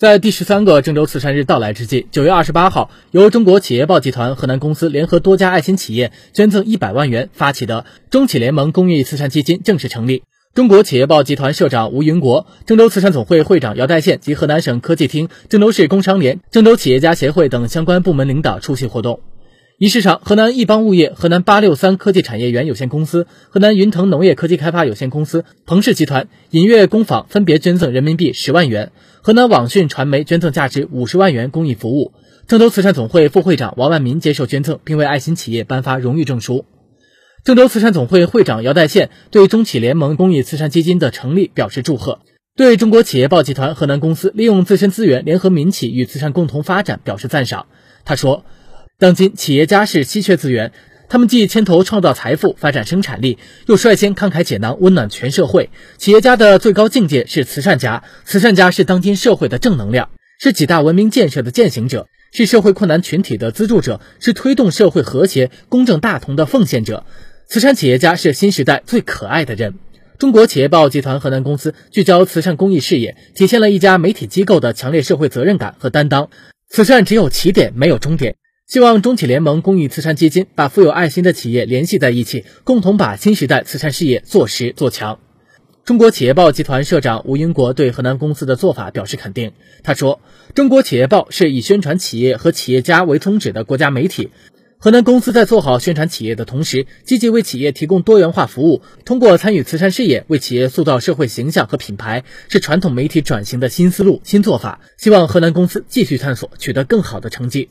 在第十三个郑州慈善日到来之际，九月二十八号，由中国企业报集团河南公司联合多家爱心企业捐赠一百万元发起的中企联盟公益慈善基金正式成立。中国企业报集团社长吴云国、郑州慈善总会会长姚代宪及河南省科技厅、郑州市工商联、郑州企业家协会等相关部门领导出席活动。仪式上，河南易邦物业、河南八六三科技产业园有限公司、河南云腾农业科技开发有限公司、鹏氏集团、银悦工坊分别捐赠人民币十万元，河南网讯传媒捐赠价值五十万元公益服务。郑州慈善总会副会长王万民接受捐赠，并为爱心企业颁发荣誉证书。郑州慈善总会会长姚代宪对中企联盟公益慈善基金的成立表示祝贺，对中国企业报集团河南公司利用自身资源联合民企与慈善共同发展表示赞赏。他说。当今企业家是稀缺资源，他们既牵头创造财富、发展生产力，又率先慷慨解囊、温暖全社会。企业家的最高境界是慈善家，慈善家是当今社会的正能量，是几大文明建设的践行者，是社会困难群体的资助者，是推动社会和谐、公正大同的奉献者。慈善企业家是新时代最可爱的人。中国企业报集团河南公司聚焦慈善公益事业，体现了一家媒体机构的强烈社会责任感和担当。慈善只有起点，没有终点。希望中企联盟公益慈善基金把富有爱心的企业联系在一起，共同把新时代慈善事业做实做强。中国企业报集团社长吴英国对河南公司的做法表示肯定。他说：“中国企业报是以宣传企业和企业家为宗旨的国家媒体。河南公司在做好宣传企业的同时，积极为企业提供多元化服务，通过参与慈善事业为企业塑造社会形象和品牌，是传统媒体转型的新思路、新做法。希望河南公司继续探索，取得更好的成绩。”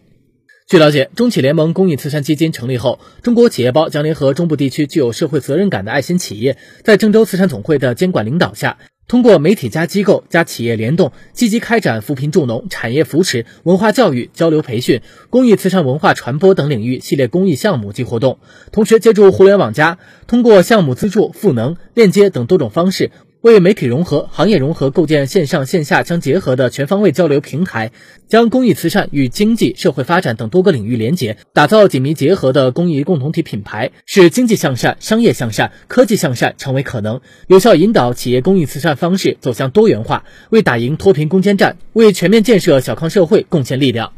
据了解，中企联盟公益慈善基金成立后，中国企业报将联合中部地区具有社会责任感的爱心企业，在郑州慈善总会的监管领导下，通过媒体加机构加企业联动，积极开展扶贫助农、产业扶持、文化教育、交流培训、公益慈善文化传播等领域系列公益项目及活动。同时，借助互联网加，通过项目资助、赋能、链接等多种方式。为媒体融合、行业融合构建线上线下相结合的全方位交流平台，将公益慈善与经济社会发展等多个领域连结，打造紧密结合的公益共同体品牌，使经济向善、商业向善、科技向善成为可能，有效引导企业公益慈善方式走向多元化，为打赢脱贫攻坚战、为全面建设小康社会贡献力量。